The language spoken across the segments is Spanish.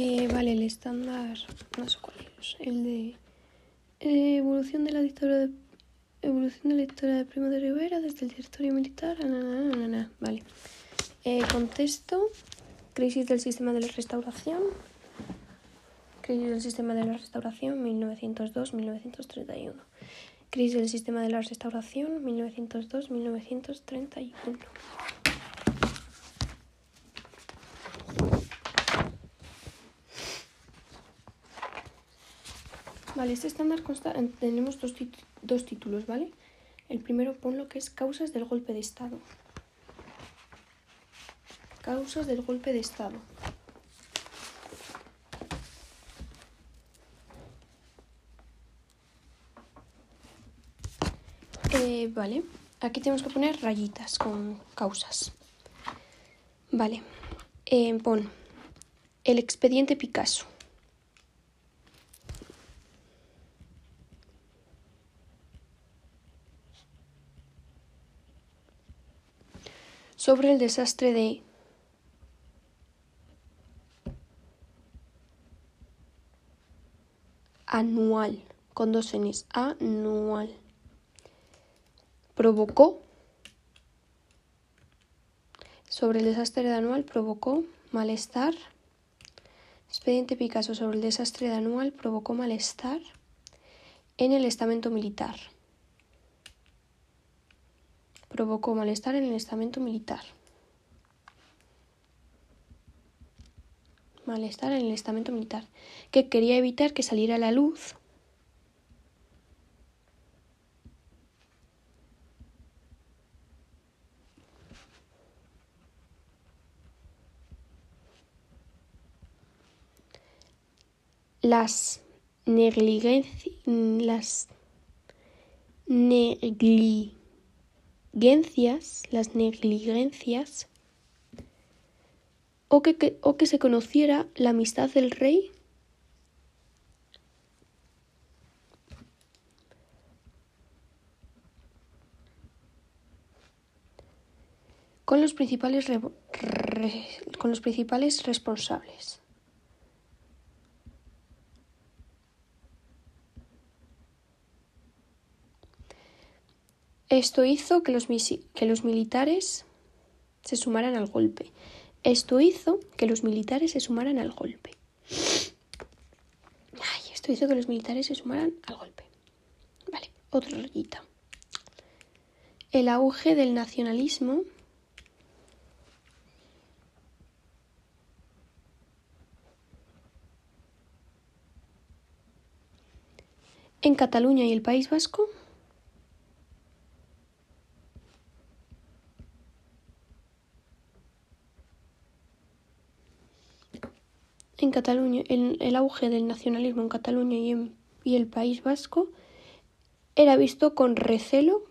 Eh, vale, el estándar, no sé cuál es, el de eh, evolución de la dictadura de evolución de la historia de Primo de Rivera desde el territorio militar, na, na, na, na, vale. Eh, contexto, crisis del sistema de la restauración, crisis del sistema de la restauración 1902-1931, crisis del sistema de la restauración 1902-1931. Vale, este estándar consta, en- tenemos dos, dos títulos, ¿vale? El primero pon lo que es causas del golpe de Estado. Causas del golpe de Estado. Eh, vale, aquí tenemos que poner rayitas con causas. Vale, eh, pon el expediente Picasso. Sobre el desastre de anual, con dos Ns, anual. Provocó, sobre el desastre de anual, provocó malestar. Expediente Picasso sobre el desastre de anual provocó malestar en el estamento militar. Provocó malestar en el estamento militar. Malestar en el estamento militar, que quería evitar que saliera a la luz las negligencias, las las negligencias, o que, o que se conociera la amistad del rey con los principales, con los principales responsables. Esto hizo que los, que los militares se sumaran al golpe. Esto hizo que los militares se sumaran al golpe. Ay, esto hizo que los militares se sumaran al golpe. Vale, otra rayita. El auge del nacionalismo en Cataluña y el País Vasco en El, el auge del nacionalismo en Cataluña y, en, y el País Vasco era visto con recelo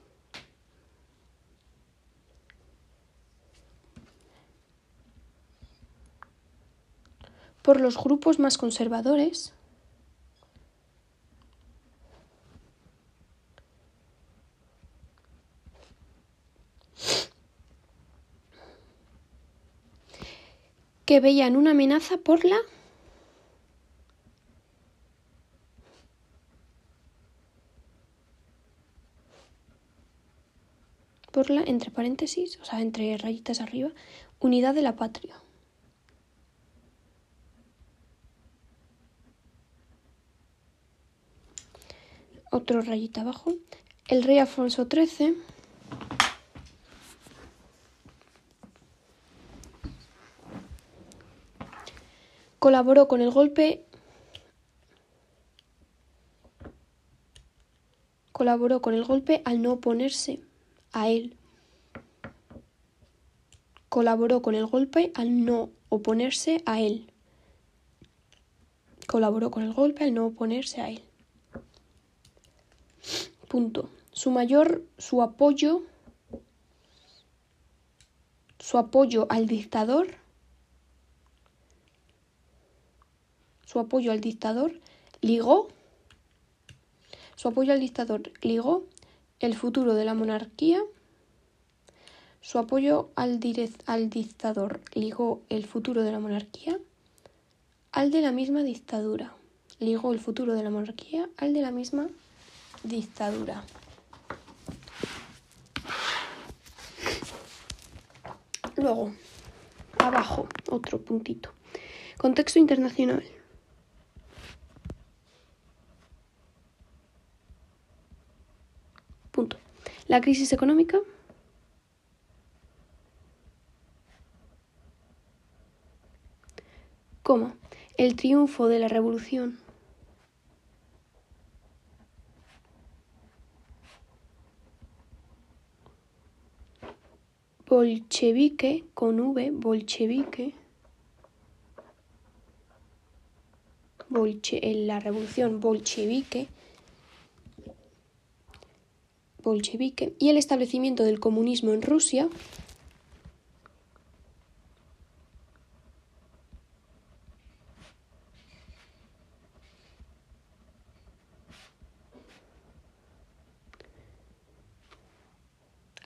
por los grupos más conservadores que veían una amenaza por la entre paréntesis, o sea, entre rayitas arriba, unidad de la patria. Otro rayita abajo. El rey Alfonso XIII colaboró con el golpe colaboró con el golpe al no oponerse a él. Colaboró con el golpe al no oponerse a él. Colaboró con el golpe al no oponerse a él. Punto. Su mayor, su apoyo, su apoyo al dictador, su apoyo al dictador ligó su apoyo al dictador ligó el futuro de la monarquía. Su apoyo al, al dictador ligó el futuro de la monarquía al de la misma dictadura. Ligó el futuro de la monarquía al de la misma dictadura. Luego, abajo, otro puntito. Contexto internacional. Punto. La crisis económica. El triunfo de la revolución. bolchevique con V, bolchevique, bolche, en la revolución bolchevique, bolchevique y el establecimiento del comunismo en Rusia.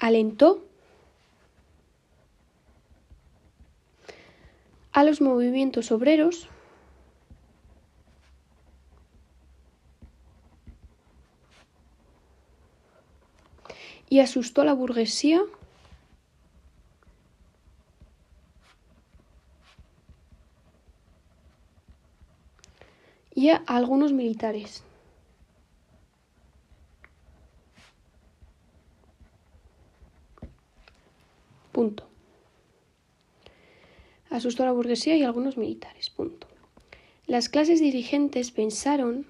Alentó a los movimientos obreros y asustó a la burguesía y a algunos militares. Asustó a la burguesía y a algunos militares. Las clases dirigentes pensaron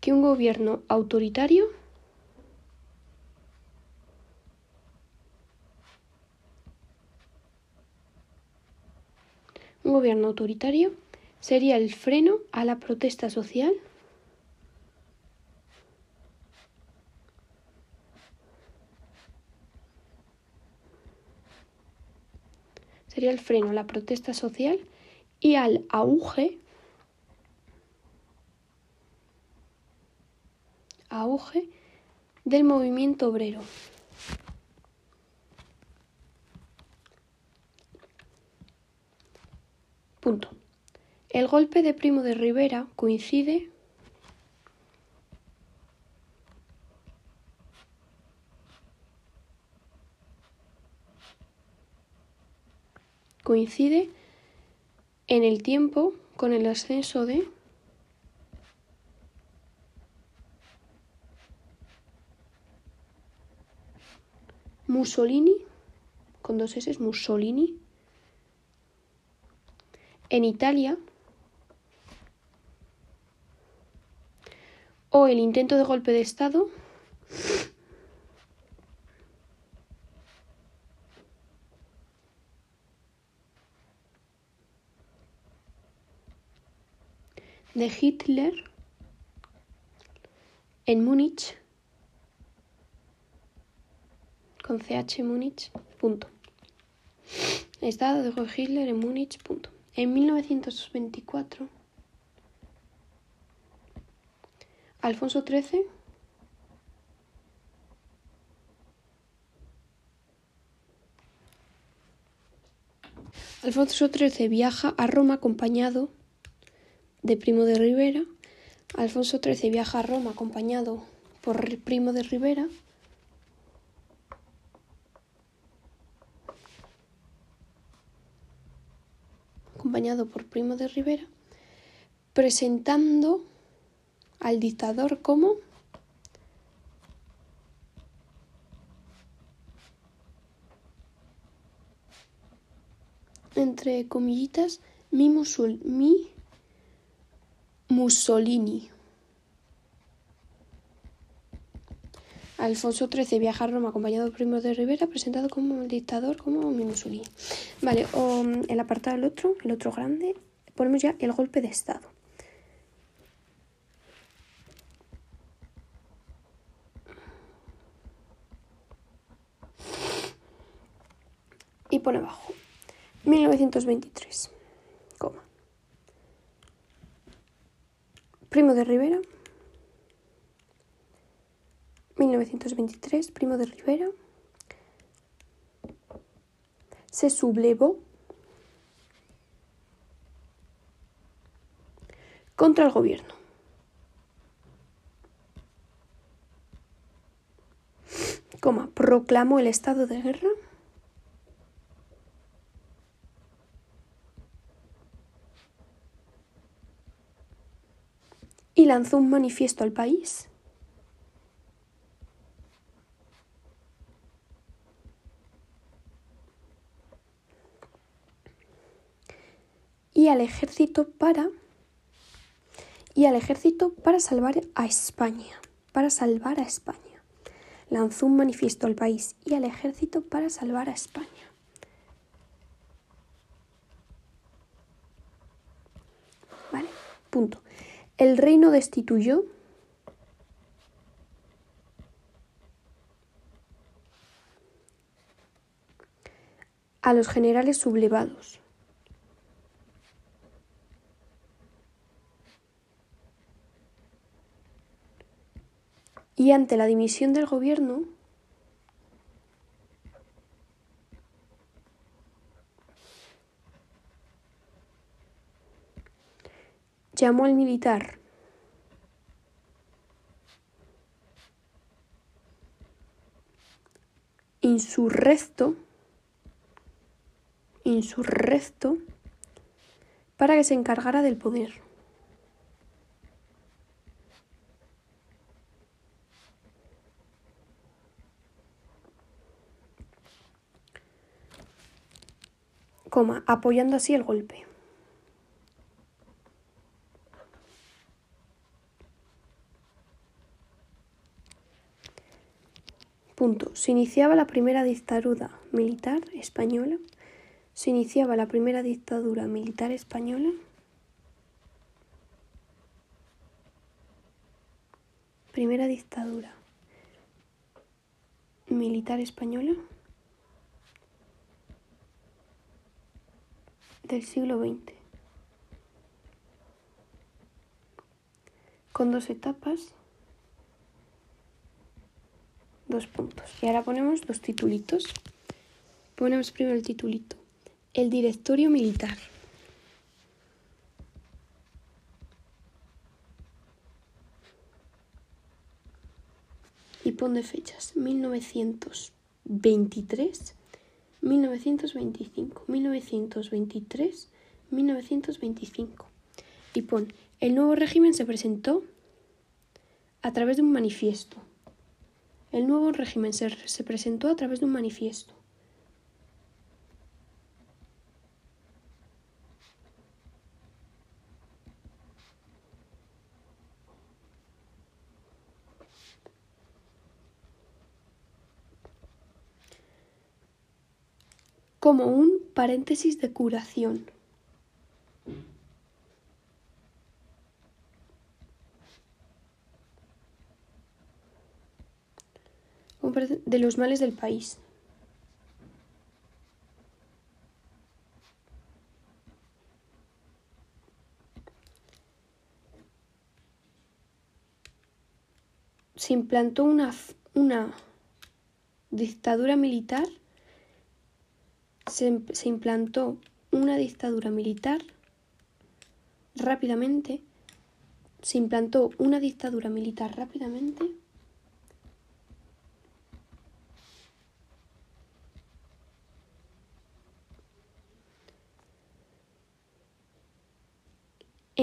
que un gobierno autoritario un gobierno autoritario sería el freno a la protesta social sería el freno a la protesta social y al auge auge del movimiento obrero. Punto. El golpe de Primo de Rivera coincide coincide en el tiempo con el ascenso de Mussolini, con dos S, Mussolini, en Italia, o el intento de golpe de Estado de Hitler en Múnich con CH Múnich, punto. Estado de Hitler en Múnich, punto. En 1924, Alfonso XIII Alfonso XIII viaja a Roma acompañado de Primo de Rivera. Alfonso XIII viaja a Roma acompañado por Primo de Rivera. acompañado por Primo de Rivera, presentando al dictador como entre comillitas mi, mi Mussolini. Alfonso XIII viaja a Roma acompañado por Primo de Rivera, presentado como el dictador, como mi Mussolini. Vale, o mm, el apartado del otro, el otro grande, ponemos ya el golpe de Estado. Y pone abajo, 1923, coma. Primo de Rivera 1923, Primo de Rivera, se sublevó contra el gobierno. Coma, proclamó el estado de guerra lanzó un manifiesto al país y al ejército para y al ejército para salvar a España, para salvar a España. Lanzó un manifiesto al país y al ejército para salvar a España. Vale, punto. El reino destituyó a los generales sublevados. Y ante la dimisión del gobierno, llamó al militar insurrecto, insurrecto, para que se encargara del poder. apoyando así el golpe. Se iniciaba la primera dictadura militar española. Se iniciaba la primera dictadura militar española. Primera dictadura militar española. del siglo XX, con dos etapas, puntos. Y ahora ponemos los titulitos. Ponemos primero el titulito, el directorio militar. Y pon de fechas, 1923 1925, 1923, 1925. Y pon, el nuevo régimen se presentó a través de un manifiesto. El nuevo régimen se, se presentó a través de un manifiesto. como un paréntesis de curación. De los males del país. Se implantó una, una dictadura militar. Se, se implantó una dictadura militar rápidamente, se implantó una dictadura militar rápidamente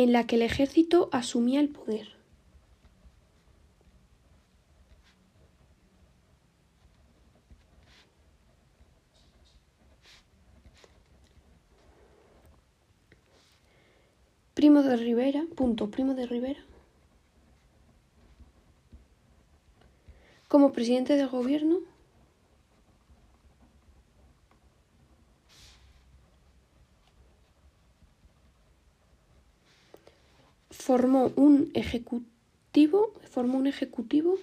en la que el ejército asumía el poder. Primo de Rivera, punto, Primo de Rivera. Como presidente del gobierno, formó un ejecutivo, formó un ejecutivo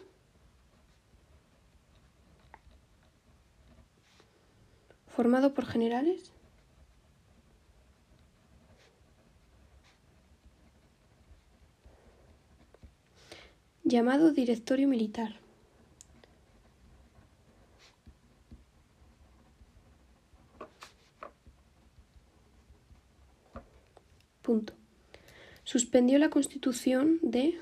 formado por generales. llamado Directorio Militar. Punto. Suspendió la constitución de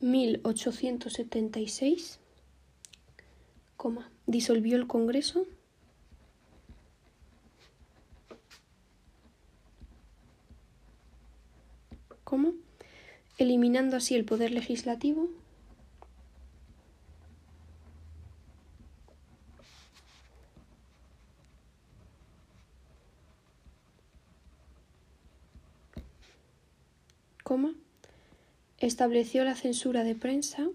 mil ochocientos setenta y seis, disolvió el Congreso. Eliminando así el poder legislativo estableció la censura de prensa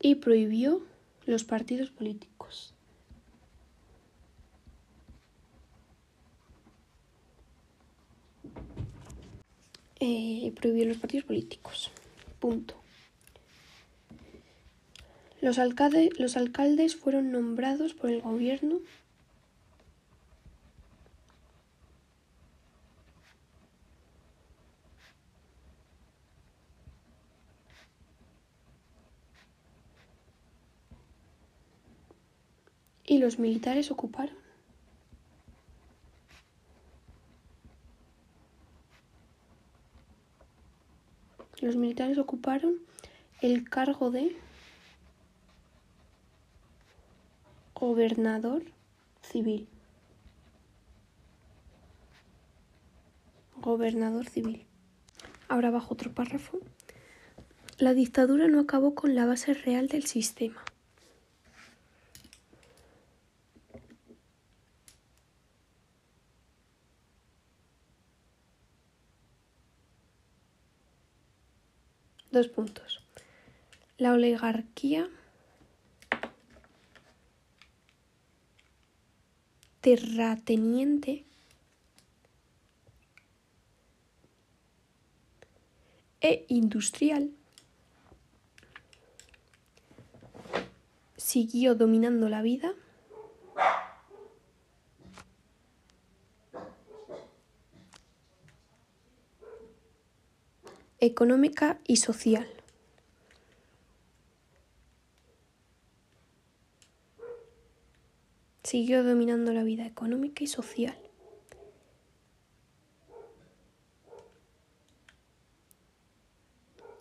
y prohibió los partidos políticos. Eh, prohibió los partidos políticos. Punto. Los, los alcaldes fueron nombrados por el gobierno y los militares ocuparon. Los militares ocuparon el cargo de gobernador civil. Gobernador civil. Ahora bajo otro párrafo. La dictadura no acabó con la base real del sistema. Dos puntos. La oligarquía terrateniente e industrial siguió dominando la vida económica y social. Siguió dominando la vida económica y social.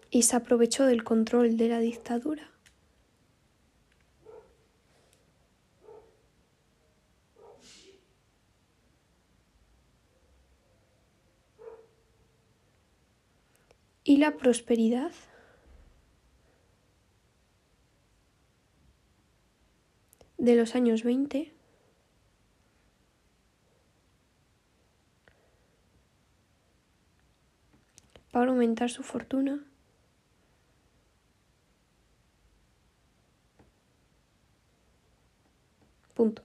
Y se aprovechó del control de la dictadura y la prosperidad. De los años 20 para aumentar su fortuna. Punto.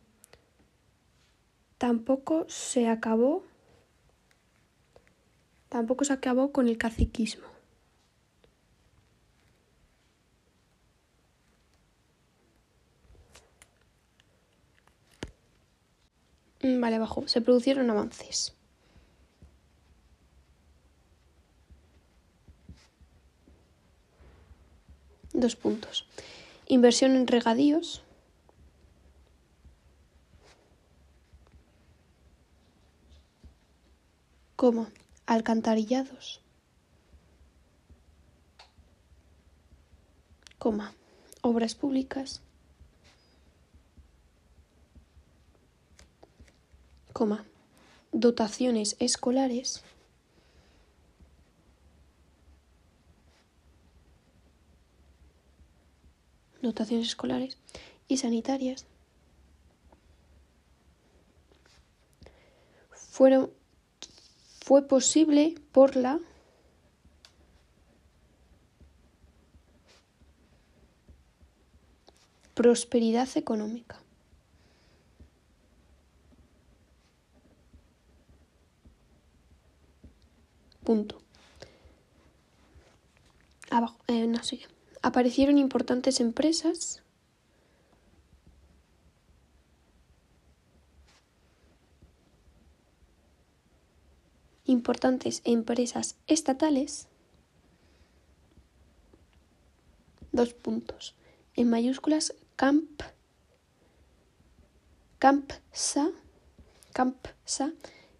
Tampoco se acabó tampoco se acabó con el caciquismo. Se produjeron avances. Dos puntos. Inversión en regadíos. Coma. Alcantarillados. Coma. Obras públicas. Coma. Dotaciones escolares. Dotaciones escolares y sanitarias. Fueron fue posible por la prosperidad económica. Punto. Abajo, eh, no sé. Aparecieron importantes empresas. Importantes empresas estatales. Dos puntos. En mayúsculas, Camp. Campsa. Campsa.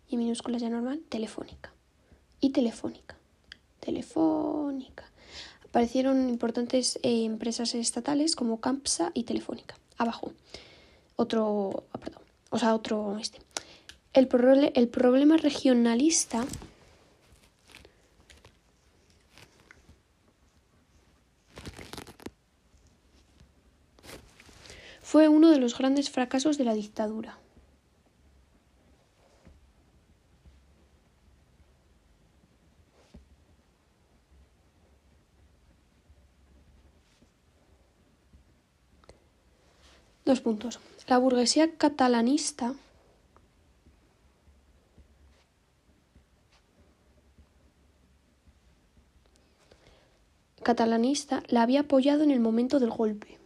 Y minúsculas ya normal, telefónica. Y Telefónica. Telefónica. Aparecieron importantes eh, empresas estatales como Campsa y Telefónica. Abajo. Otro, ah, perdón, o sea, otro este. El, el problema regionalista fue uno de los grandes fracasos de la dictadura. Dos puntos. La burguesía catalanista catalanista la había apoyado en el momento del golpe.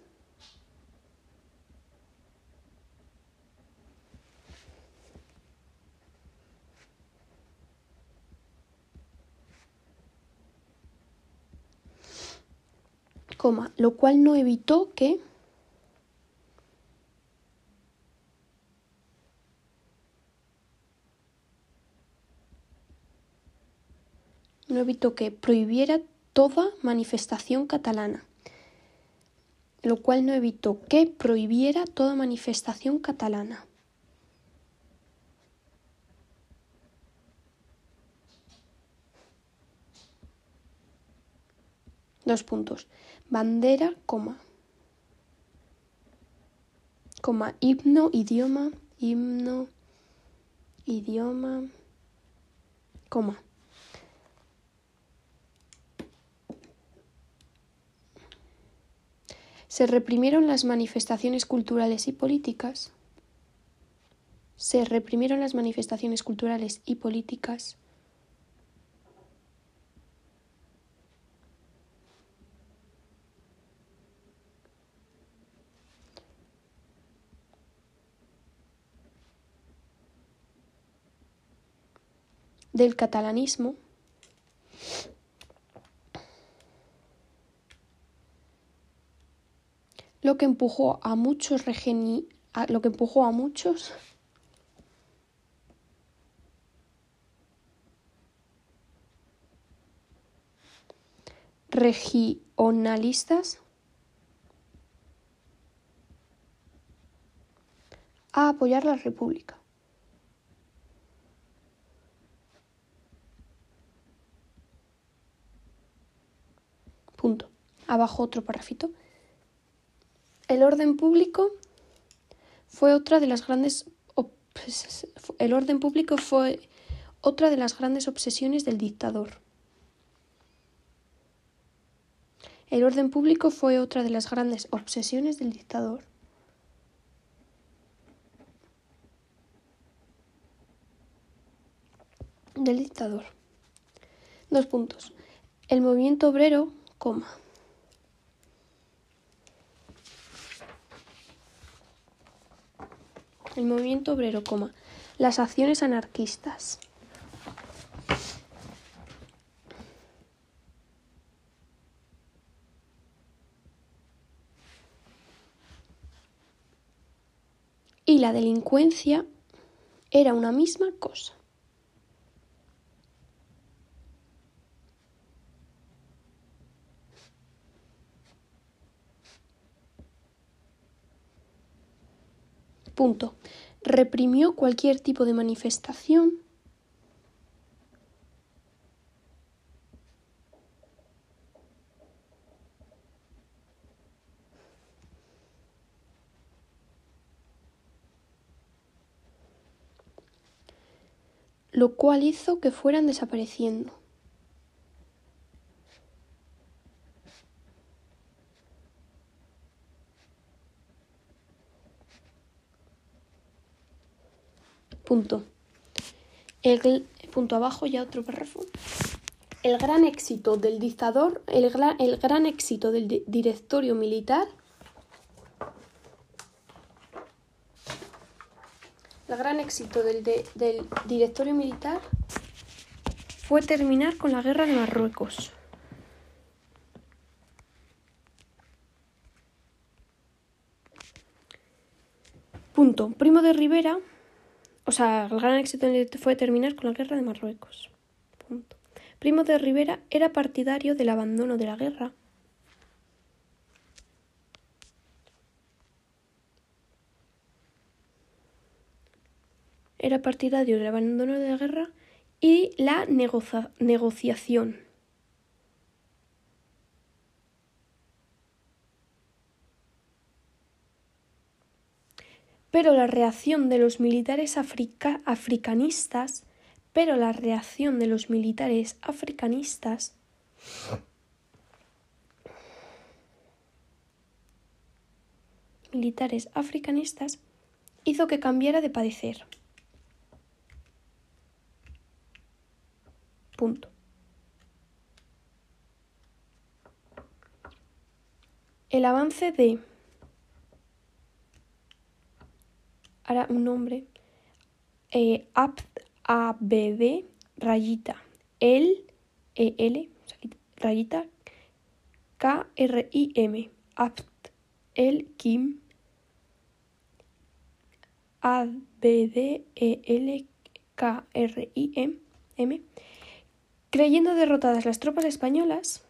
Coma, lo cual no evitó que evitó que prohibiera toda manifestación catalana, lo cual no evitó que prohibiera toda manifestación catalana. Dos puntos. Bandera, coma. Coma, himno, idioma, himno, idioma, coma. Se reprimieron las manifestaciones culturales y políticas. Se reprimieron las manifestaciones culturales y políticas. del catalanismo lo que empujó a muchos regeni lo que empujó a muchos regionalistas a apoyar la República. Punto. Abajo otro parrafito. El orden público fue otra de las grandes el orden público fue otra de las grandes obsesiones del dictador. El orden público fue otra de las grandes obsesiones del dictador. Del dictador. Dos puntos. El movimiento obrero, coma. El movimiento obrero, coma, las acciones anarquistas. Y la delincuencia era una misma cosa. Punto. Reprimió cualquier tipo de manifestación lo cual hizo que fueran desapareciendo. Punto. El punto abajo ya otro párrafo. El gran éxito del dictador, el gran, el gran éxito del directorio militar el gran éxito del, del directorio militar fue terminar con la guerra de Marruecos. Punto. Primo de Rivera, o sea, el gran éxito fue terminar con la guerra de Marruecos. Punto. Primo de Rivera era partidario del abandono de la guerra. Era partidario del abandono de la guerra y la negociación. Pero la reacción de los militares africanistas, pero la reacción de los militares africanistas militares africanistas hizo que cambiara de padecer. Punto. El avance de ahora un nombre eh, ABD rayita. El e L rayita K R I M. Apt el Kim. A B D E L K R I M M. Creyendo derrotadas las tropas españolas,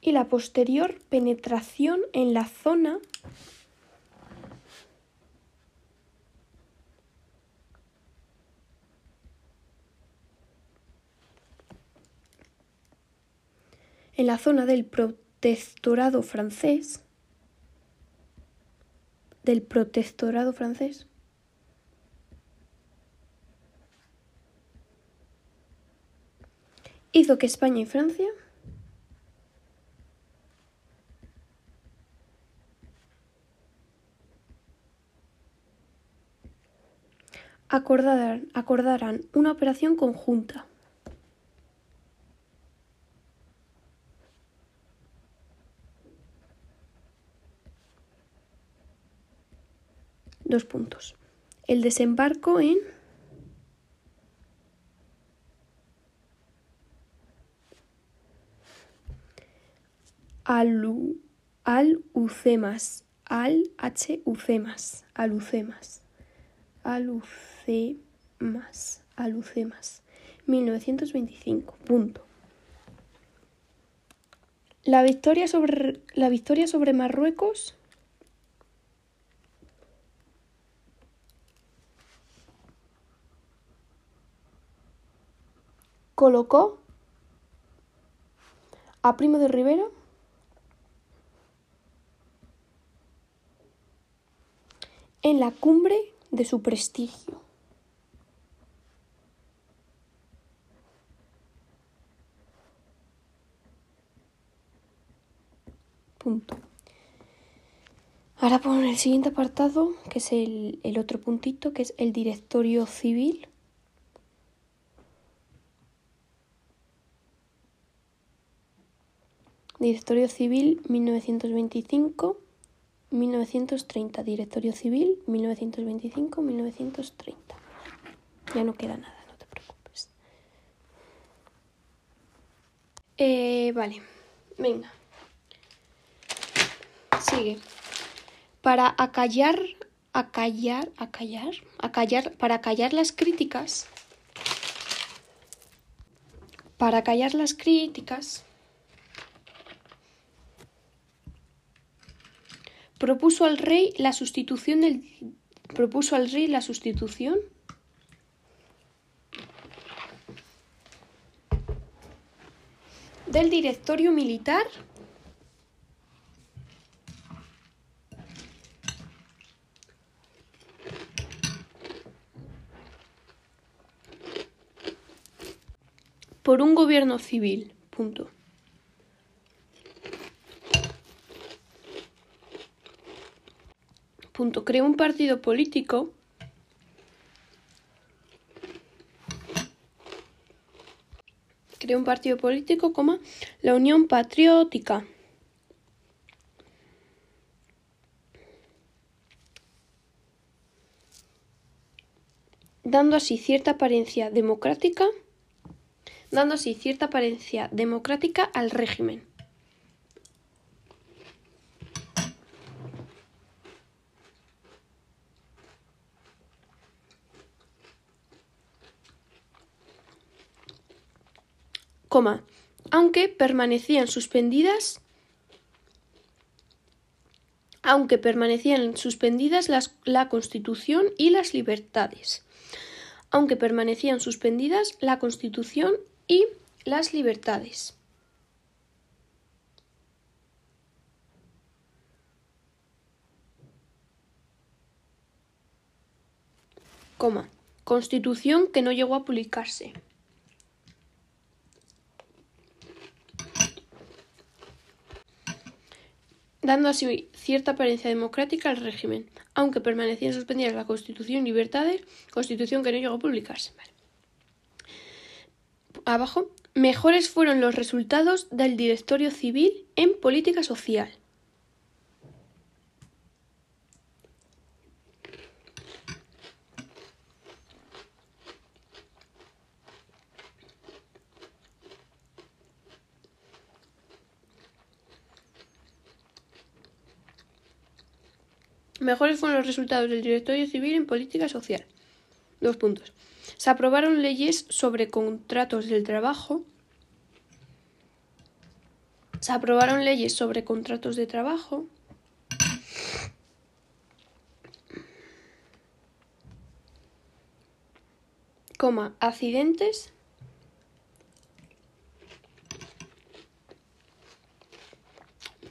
y la posterior penetración en la zona en la zona del protectorado francés, del protectorado francés, hizo que España y Francia acordaran, acordaran una operación conjunta. Dos puntos. El desembarco en Alu, Al-Ucemas, Al-H-Ucemas, Alucemas, Alucemas, Alucemas, 1925, punto. La victoria sobre, la victoria sobre Marruecos. Colocó a Primo de Rivera en la cumbre de su prestigio. Punto. Ahora pongo el siguiente apartado, que es el, el otro puntito, que es el directorio civil. Directorio Civil 1925-1930. Directorio Civil 1925-1930. Ya no queda nada, no te preocupes. Eh, vale, venga. Sigue. Para acallar, acallar, acallar, acallar, para acallar las críticas. Para callar las críticas propuso al rey la sustitución del propuso al rey la sustitución del directorio militar por un gobierno civil. Punto. Punto. Creó un partido político creó un partido político, coma, la Unión Patriótica. dando así cierta apariencia democrática, dando así cierta apariencia democrática al régimen. Aunque permanecían suspendidas aunque permanecían suspendidas la Constitución y las libertades. Aunque permanecían suspendidas la Constitución y las libertades. Coma. Constitución que no llegó a publicarse. Dando así cierta apariencia democrática al régimen, aunque permanecían suspendidas la Constitución y libertades, Constitución que no llegó a publicarse. Abajo, mejores fueron los resultados del directorio civil en política social. Mejores fueron los resultados del Directorio Civil en Política Social. Dos puntos. Se aprobaron leyes sobre contratos del trabajo. Se aprobaron leyes sobre contratos de trabajo. Coma, accidentes.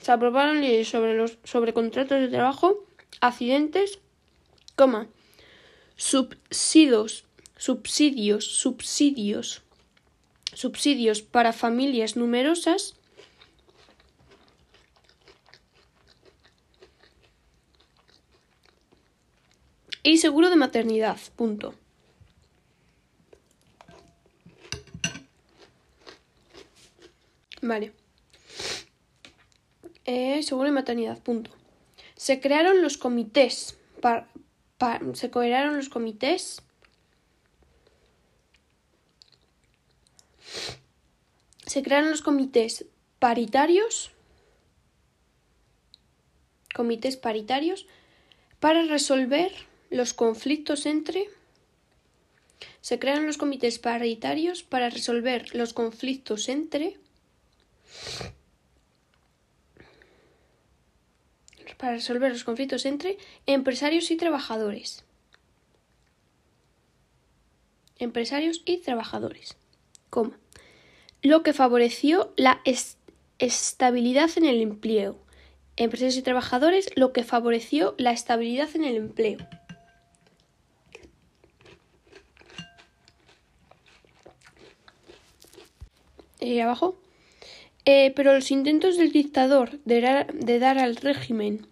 Se aprobaron leyes sobre los sobre contratos de trabajo accidentes, coma, subsidios, subsidios, subsidios, subsidios para familias numerosas, y seguro de maternidad. Punto. Vale. Eh, seguro de maternidad. Punto. Se crearon los comités. se crearon los comités. Se crearon los comités paritarios. Comités paritarios para resolver los conflictos entre. Se crearon los comités paritarios para resolver los conflictos entre para resolver los conflictos entre empresarios y trabajadores. Empresarios y trabajadores. Lo que favoreció la estabilidad en el empleo. Empresarios y trabajadores, lo que favoreció la estabilidad en el empleo. Y abajo. Eh, pero los intentos del dictador de dar al régimen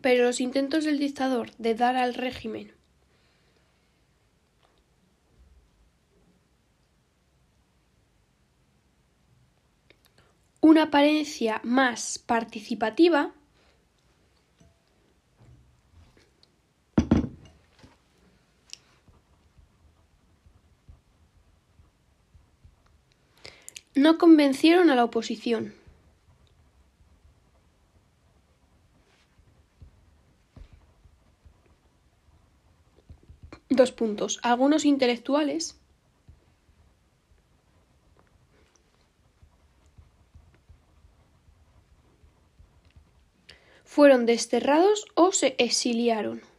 pero los intentos del dictador de dar al régimen una apariencia más participativa no convencieron a la oposición. Dos puntos. Algunos intelectuales fueron desterrados o se exiliaron.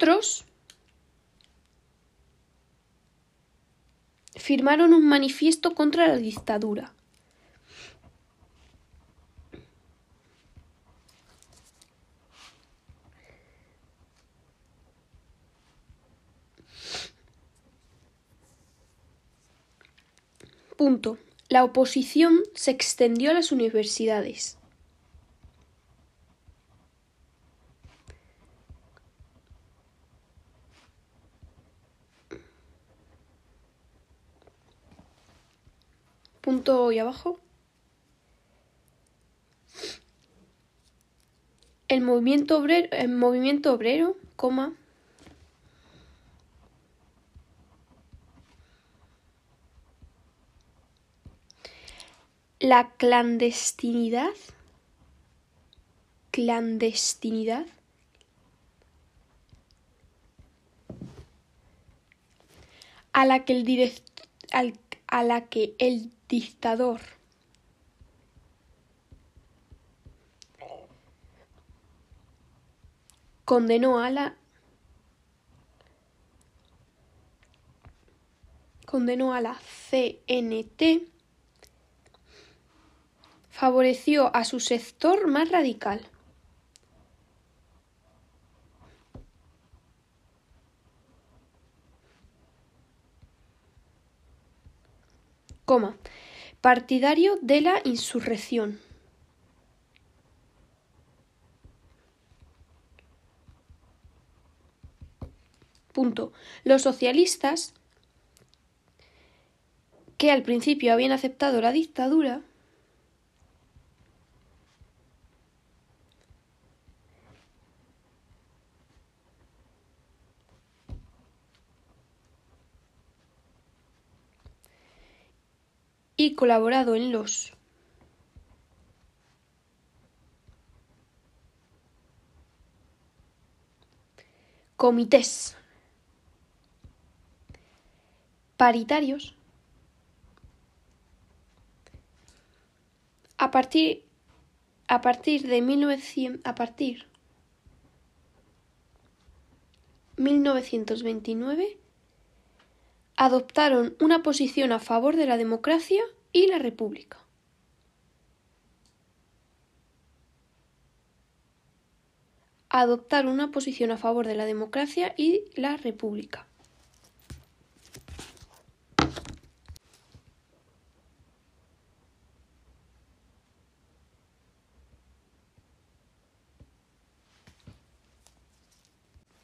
Otros firmaron un manifiesto contra la dictadura. Punto. La oposición se extendió a las universidades. Punto y abajo. El movimiento obrero, el movimiento obrero, coma, la clandestinidad, clandestinidad, a la que el direct, al, a la que el dictador condenó a la condenó a la CNT favoreció a su sector más radical. Coma, partidario de la insurrección. Punto. Los socialistas, que al principio habían aceptado la dictadura, y colaborado en los comités paritarios a partir a partir de 1900 a partir 1929 adoptaron una posición a favor de la democracia y la república. Adoptaron una posición a favor de la democracia y la república.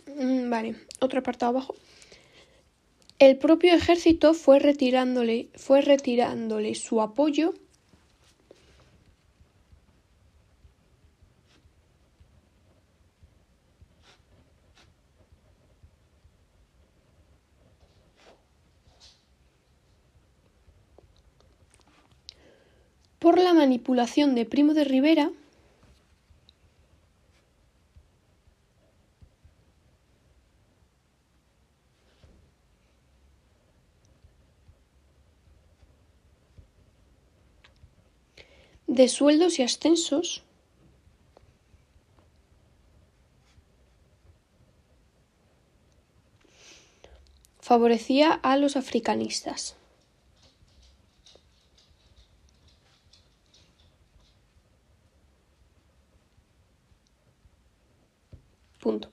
Mm, vale, otro apartado abajo. El propio ejército fue retirándole, fue retirándole su apoyo. Por la manipulación de Primo de Rivera de sueldos y ascensos favorecía a los africanistas. Punto.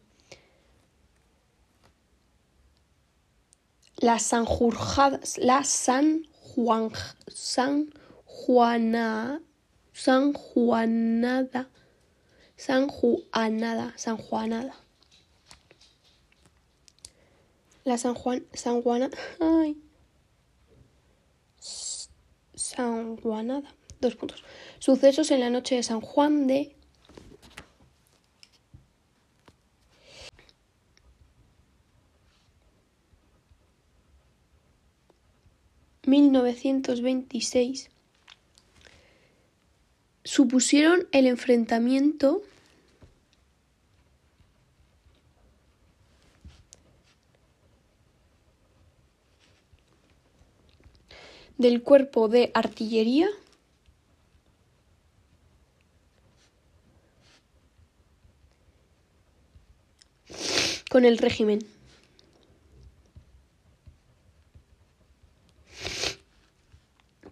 La Sanjurjada, la San Juan, San Juana, San Juanada. San Juanada. San Juanada. La San Juan. San Juana. Ay. San Juanada. Dos puntos. Sucesos en la noche de San Juan de. mil novecientos veintiséis supusieron el enfrentamiento del cuerpo de artillería con el régimen.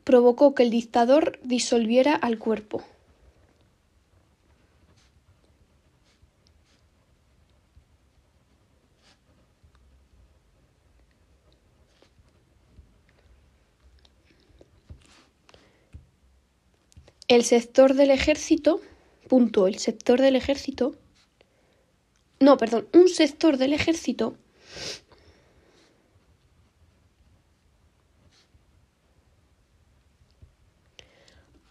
Provocó que el dictador disolviera al cuerpo. El sector del ejército, punto, el sector del ejército, no, perdón, un sector del ejército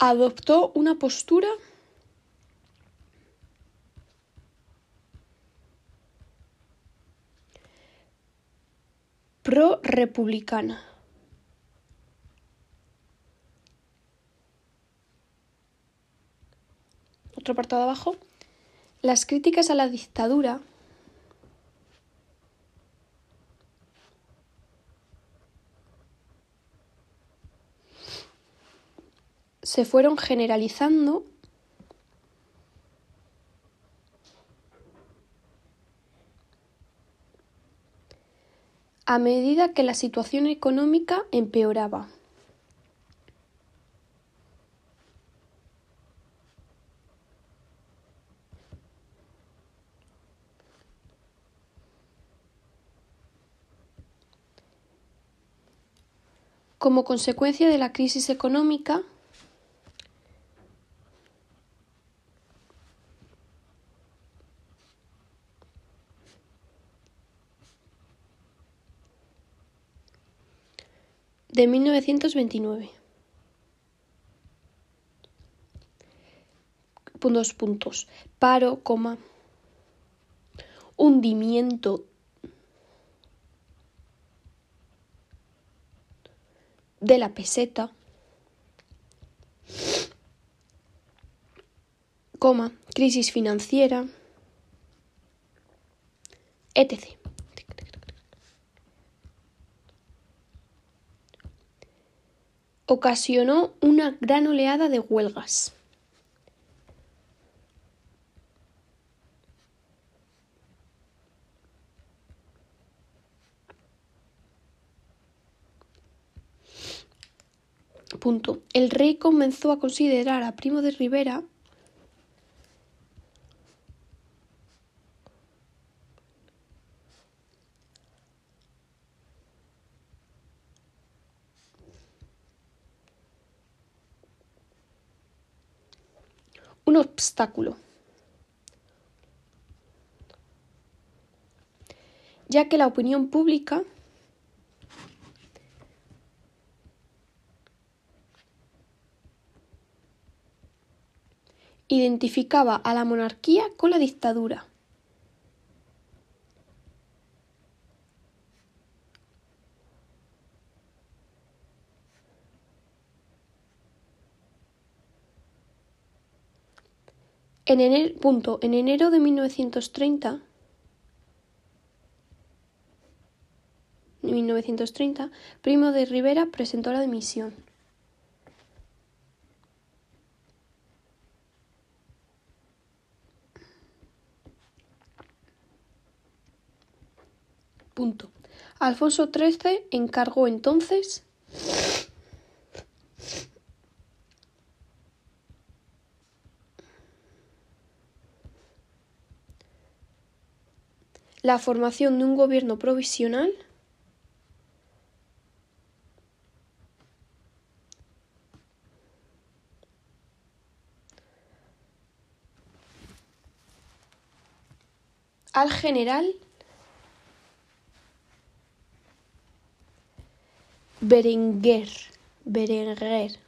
adoptó una postura pro-republicana. Otro apartado abajo. Las críticas a la dictadura se fueron generalizando a medida que la situación económica empeoraba. Como consecuencia de la crisis económica, de 1929. Dos puntos. Paro, coma. Hundimiento de la peseta, coma, crisis financiera, etc. Ocasionó una gran oleada de huelgas. Punto. El rey comenzó a considerar a Primo de Rivera un obstáculo, ya que la opinión pública identificaba a la monarquía con la dictadura. En enero, punto, en enero de 1930, 1930, Primo de Rivera presentó la dimisión. Punto. Alfonso XIII encargó entonces la formación de un gobierno provisional al general Berenguer, Berenguer